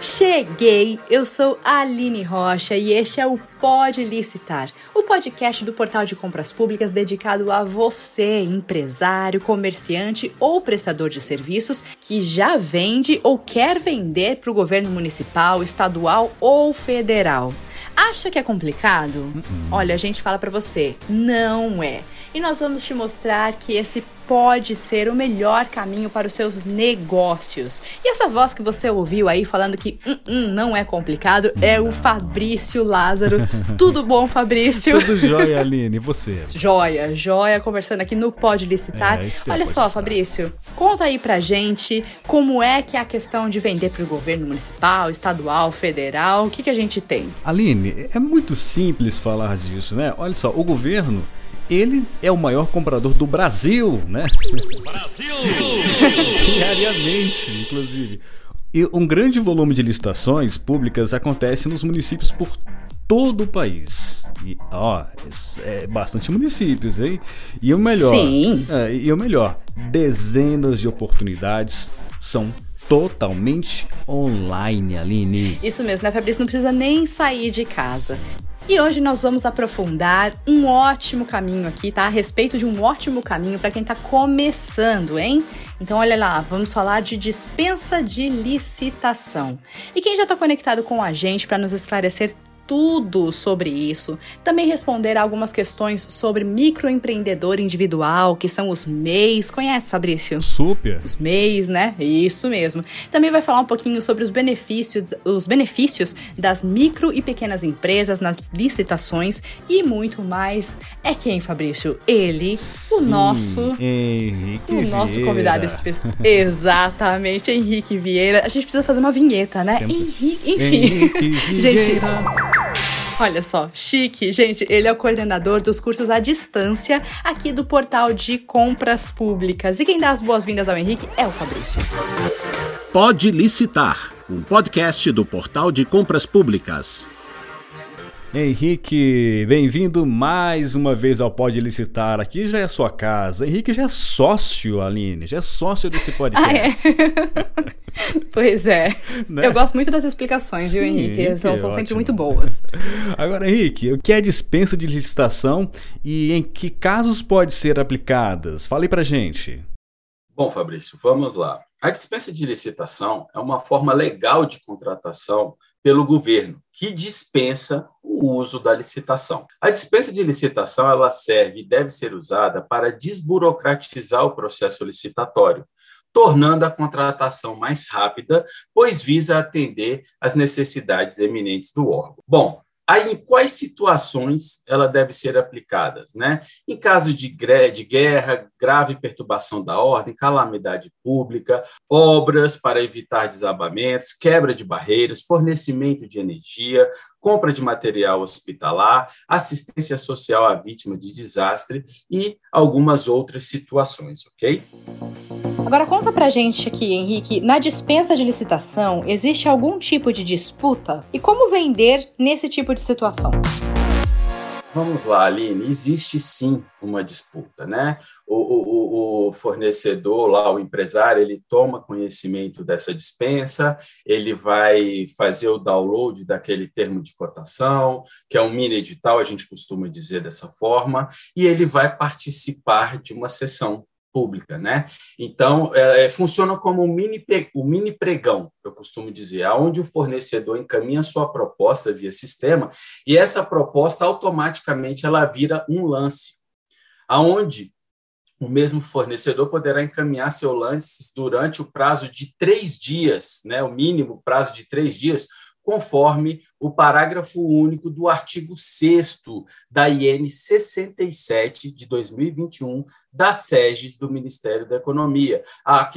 Cheguei! Eu sou a Aline Rocha e este é o Pode Licitar, o podcast do portal de compras públicas dedicado a você, empresário, comerciante ou prestador de serviços que já vende ou quer vender para o governo municipal, estadual ou federal. Acha que é complicado? Uh -uh. Olha, a gente fala para você, não é. E nós vamos te mostrar que esse pode ser o melhor caminho para os seus negócios. E essa voz que você ouviu aí falando que hum, hum, não é complicado é o Fabrício Lázaro. Tudo bom, Fabrício? Tudo jóia, Aline. E você? Joia, joia, conversando aqui no Pode Licitar. É, Olha só. Fabrício, conta aí pra gente como é que é a questão de vender para o governo municipal, estadual, federal. O que, que a gente tem? Aline, é muito simples falar disso, né? Olha só, o governo ele é o maior comprador do Brasil, né? Brasil! Diariamente, inclusive. E um grande volume de licitações públicas acontece nos municípios por todo o país. E, ó, é bastante municípios, hein? E o melhor. Sim. É, e o melhor, dezenas de oportunidades são totalmente online, Aline. Isso mesmo, né, Fabrício? Não precisa nem sair de casa. E hoje nós vamos aprofundar um ótimo caminho aqui, tá? A respeito de um ótimo caminho para quem está começando, hein? Então, olha lá, vamos falar de dispensa de licitação. E quem já está conectado com a gente para nos esclarecer tudo sobre isso. Também responder algumas questões sobre microempreendedor individual, que são os MEIs. Conhece, Fabrício? Super. Os MEIs, né? Isso mesmo. Também vai falar um pouquinho sobre os benefícios, os benefícios das micro e pequenas empresas nas licitações e muito mais. É quem, Fabrício? Ele, Sim, o nosso Henrique o nosso Vieira. convidado especial. Exatamente, Henrique Vieira. A gente precisa fazer uma vinheta, né? Temos... Henrique, enfim. Henrique gente, Olha só, chique. Gente, ele é o coordenador dos cursos à distância aqui do portal de compras públicas. E quem dá as boas-vindas ao Henrique é o Fabrício. Pode licitar, um podcast do portal de compras públicas. Henrique, bem-vindo mais uma vez ao Pode Licitar. Aqui já é a sua casa. Henrique já é sócio, Aline, já é sócio desse podcast. Ah, é? pois é. Né? Eu gosto muito das explicações, Sim, viu, Henrique? Henrique são, são sempre muito boas. Agora, Henrique, o que é dispensa de licitação e em que casos pode ser aplicadas? Fale pra gente. Bom, Fabrício, vamos lá. A dispensa de licitação é uma forma legal de contratação pelo governo, que dispensa uso da licitação. A dispensa de licitação ela serve e deve ser usada para desburocratizar o processo licitatório, tornando a contratação mais rápida, pois visa atender às necessidades eminentes do órgão. Bom, Aí, em quais situações ela deve ser aplicada? Né? Em caso de, de guerra, grave perturbação da ordem, calamidade pública, obras para evitar desabamentos, quebra de barreiras, fornecimento de energia, compra de material hospitalar, assistência social à vítima de desastre e algumas outras situações, ok? Agora conta pra gente aqui, Henrique, na dispensa de licitação, existe algum tipo de disputa? E como vender nesse tipo de situação? Vamos lá, Aline, existe sim uma disputa, né? O, o, o, fornecedor lá, o empresário, ele toma conhecimento dessa dispensa, ele vai fazer o download daquele termo de cotação, que é um mini edital, a gente costuma dizer dessa forma, e ele vai participar de uma sessão pública, né? Então, é, é, funciona como um mini, o um mini pregão, eu costumo dizer, aonde o fornecedor encaminha sua proposta via sistema e essa proposta automaticamente ela vira um lance, aonde o mesmo fornecedor poderá encaminhar seu lance durante o prazo de três dias, né? O mínimo prazo de três dias, conforme o parágrafo único do artigo 6 da IN 67 de 2021 da SEGES do Ministério da Economia. A,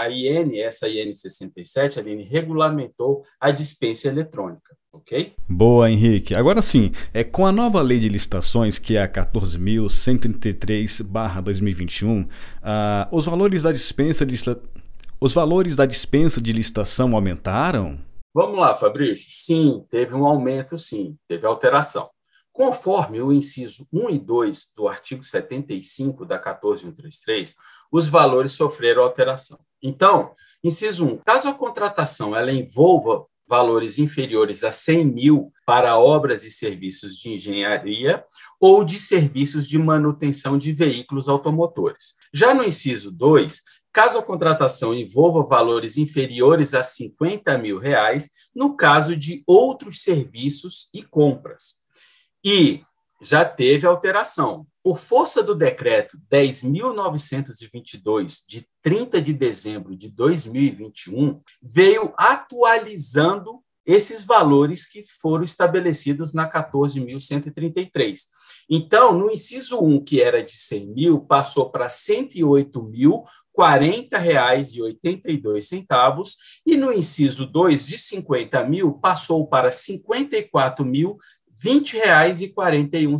a IN, essa IN 67, a IN regulamentou a dispensa eletrônica. Ok? Boa, Henrique. Agora sim, é com a nova lei de licitações, que é a 14.133/2021, uh, os valores da dispensa de os valores da dispensa de licitação aumentaram? Vamos lá, Fabrício. Sim, teve um aumento, sim, teve alteração. Conforme o inciso 1 e 2 do artigo 75 da 14133, os valores sofreram alteração. Então, inciso 1, caso a contratação ela envolva valores inferiores a 100 mil para obras e serviços de engenharia ou de serviços de manutenção de veículos automotores. Já no inciso 2, caso a contratação envolva valores inferiores a 50 mil reais, no caso de outros serviços e compras. E já teve alteração. Por força do decreto 10.922, de 30 de dezembro de 2021, veio atualizando esses valores que foram estabelecidos na 14.133. Então, no inciso 1, que era de 100 mil, passou para 108 mil, R$ 40,82, e no inciso 2, de 50 mil, passou para R$ 54.000, R$ 20,41.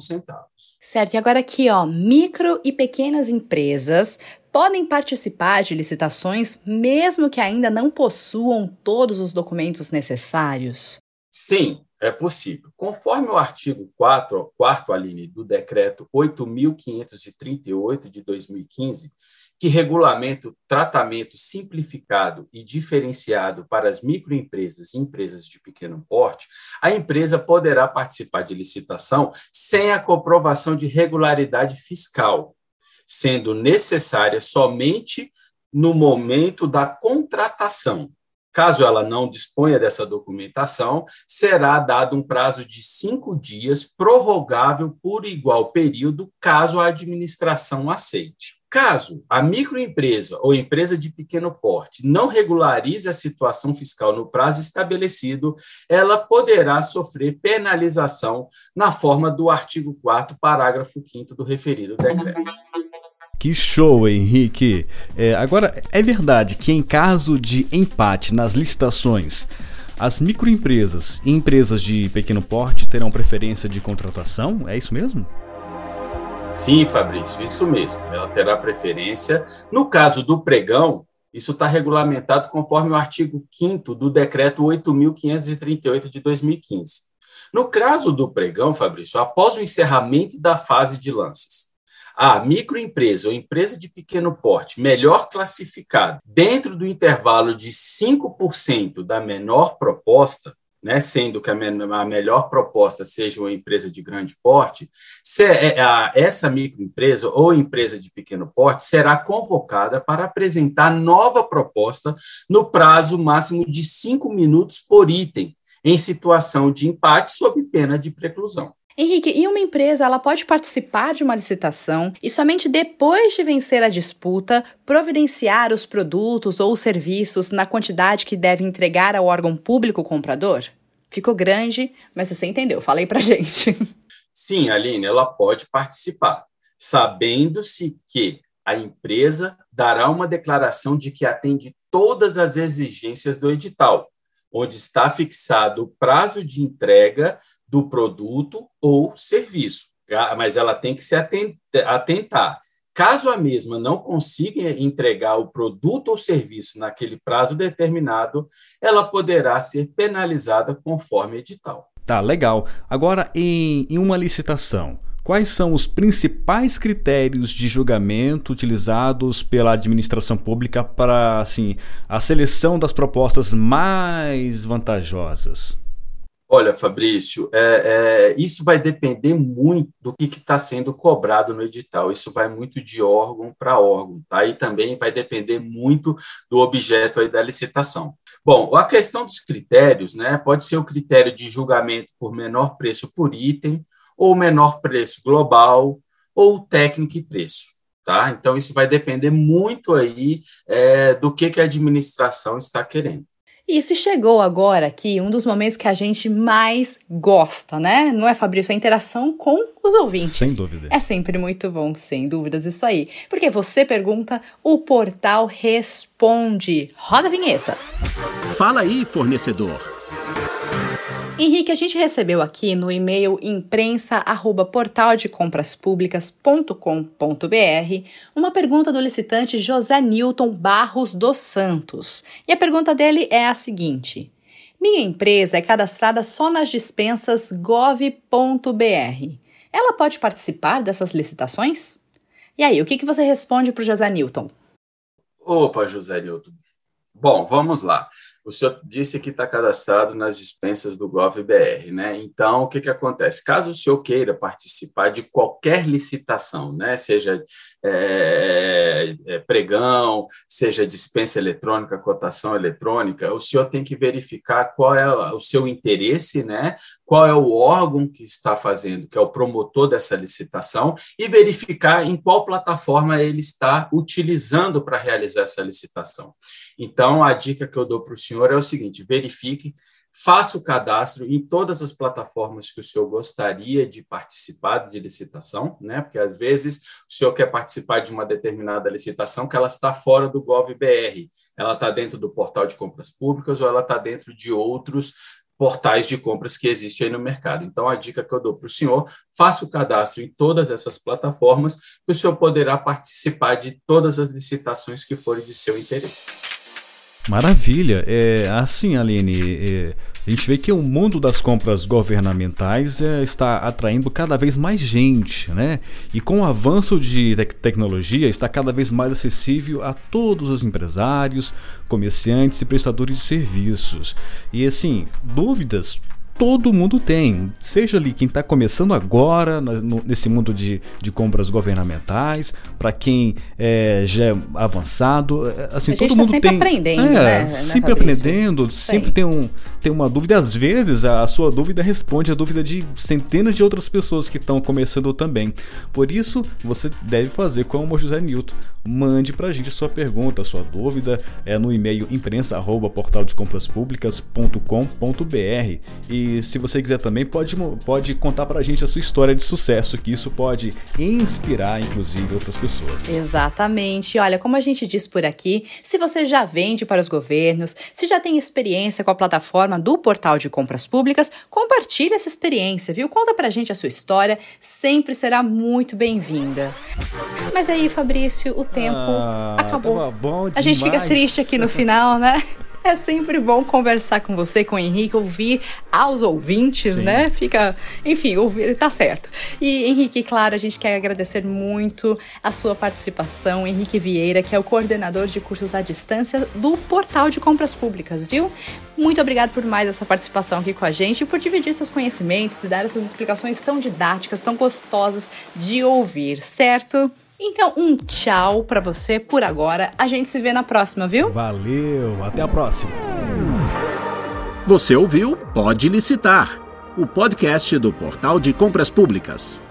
Certo, e agora aqui, ó, micro e pequenas empresas podem participar de licitações mesmo que ainda não possuam todos os documentos necessários? Sim, é possível. Conforme o artigo 4, 4 Aline, do decreto 8.538 de 2015, que regulamenta o tratamento simplificado e diferenciado para as microempresas e empresas de pequeno porte, a empresa poderá participar de licitação sem a comprovação de regularidade fiscal, sendo necessária somente no momento da contratação. Caso ela não disponha dessa documentação, será dado um prazo de cinco dias, prorrogável por igual período, caso a administração aceite. Caso a microempresa ou empresa de pequeno porte não regularize a situação fiscal no prazo estabelecido, ela poderá sofrer penalização na forma do artigo 4 parágrafo 5 do referido decreto. Que show, Henrique! É, agora, é verdade que em caso de empate nas licitações, as microempresas e empresas de pequeno porte terão preferência de contratação? É isso mesmo? Sim, Fabrício, isso mesmo. Ela terá preferência. No caso do pregão, isso está regulamentado conforme o artigo 5 do decreto 8.538 de 2015. No caso do pregão, Fabrício, após o encerramento da fase de lances, a microempresa ou empresa de pequeno porte melhor classificada dentro do intervalo de 5% da menor proposta, né, sendo que a, me a, melhor proposta seja uma empresa de grande porte, é, a, essa microempresa ou empresa de pequeno porte será convocada para apresentar nova proposta no prazo máximo de cinco minutos por item, em situação de empate sob pena de preclusão. Henrique, e uma empresa ela pode participar de uma licitação e somente depois de vencer a disputa providenciar os produtos ou serviços na quantidade que deve entregar ao órgão público comprador? Ficou grande, mas você entendeu, falei pra gente. Sim, Aline, ela pode participar, sabendo-se que a empresa dará uma declaração de que atende todas as exigências do edital, onde está fixado o prazo de entrega do produto ou serviço, tá? mas ela tem que se atentar. Caso a mesma não consiga entregar o produto ou serviço naquele prazo determinado, ela poderá ser penalizada conforme edital. Tá, legal. Agora, em, em uma licitação, quais são os principais critérios de julgamento utilizados pela administração pública para assim, a seleção das propostas mais vantajosas? Olha, Fabrício, é, é, isso vai depender muito do que está sendo cobrado no edital. Isso vai muito de órgão para órgão, tá? E também vai depender muito do objeto aí da licitação. Bom, a questão dos critérios, né? Pode ser o critério de julgamento por menor preço por item, ou menor preço global, ou técnico e preço. Tá? Então, isso vai depender muito aí é, do que, que a administração está querendo. E se chegou agora aqui um dos momentos que a gente mais gosta, né? Não é, Fabrício? A interação com os ouvintes. Sem dúvida. É sempre muito bom, sem dúvidas, isso aí. Porque você pergunta, o portal responde. Roda a vinheta. Fala aí, fornecedor. Henrique, a gente recebeu aqui no e-mail imprensa@portaldecompraspublicas.com.br uma pergunta do licitante José Newton Barros dos Santos. E a pergunta dele é a seguinte: Minha empresa é cadastrada só nas dispensas gov.br. Ela pode participar dessas licitações? E aí, o que, que você responde para o José Newton? Opa, José Newton. Bom, vamos lá. O senhor disse que está cadastrado nas dispensas do GovBR, né? Então, o que, que acontece? Caso o senhor queira participar de qualquer licitação, né? Seja é, é, pregão, seja dispensa eletrônica, cotação eletrônica, o senhor tem que verificar qual é o seu interesse, né? Qual é o órgão que está fazendo, que é o promotor dessa licitação, e verificar em qual plataforma ele está utilizando para realizar essa licitação. Então, a dica que eu dou para o senhor é o seguinte: verifique faça o cadastro em todas as plataformas que o senhor gostaria de participar de licitação, né? Porque às vezes o senhor quer participar de uma determinada licitação que ela está fora do GovBR, ela está dentro do portal de compras públicas ou ela está dentro de outros portais de compras que existem aí no mercado. Então, a dica que eu dou para o senhor, faça o cadastro em todas essas plataformas, que o senhor poderá participar de todas as licitações que forem de seu interesse. Maravilha. É, assim, Aline, é, a gente vê que o mundo das compras governamentais é, está atraindo cada vez mais gente, né? E com o avanço de te tecnologia, está cada vez mais acessível a todos os empresários, comerciantes e prestadores de serviços. E assim, dúvidas todo mundo tem. Seja ali quem está começando agora no, nesse mundo de, de compras governamentais, para quem é, já é avançado, é, assim, a todo tá mundo sempre tem. aprendendo, é, né? Sempre aprendendo, sempre tem, um, tem uma dúvida. Às vezes a sua dúvida responde a dúvida de centenas de outras pessoas que estão começando também. Por isso, você deve fazer como o José Newton. Mande para a gente a sua pergunta, a sua dúvida é no e-mail imprensa@portaldecompraspublicas.com.br e se você quiser também, pode, pode contar pra gente a sua história de sucesso, que isso pode inspirar, inclusive, outras pessoas. Exatamente. Olha, como a gente diz por aqui, se você já vende para os governos, se já tem experiência com a plataforma do portal de compras públicas, compartilhe essa experiência, viu? Conta pra gente a sua história, sempre será muito bem-vinda. Mas aí, Fabrício, o tempo ah, acabou. a gente fica triste aqui no final, né? É sempre bom conversar com você, com o Henrique, ouvir aos ouvintes, Sim. né? Fica, enfim, ouvir, tá certo. E Henrique, claro, a gente quer agradecer muito a sua participação, Henrique Vieira, que é o coordenador de cursos à distância do Portal de Compras Públicas, viu? Muito obrigado por mais essa participação aqui com a gente e por dividir seus conhecimentos e dar essas explicações tão didáticas, tão gostosas de ouvir, certo? Então, um tchau para você por agora. A gente se vê na próxima, viu? Valeu, até a próxima. Você ouviu Pode Licitar, o podcast do Portal de Compras Públicas.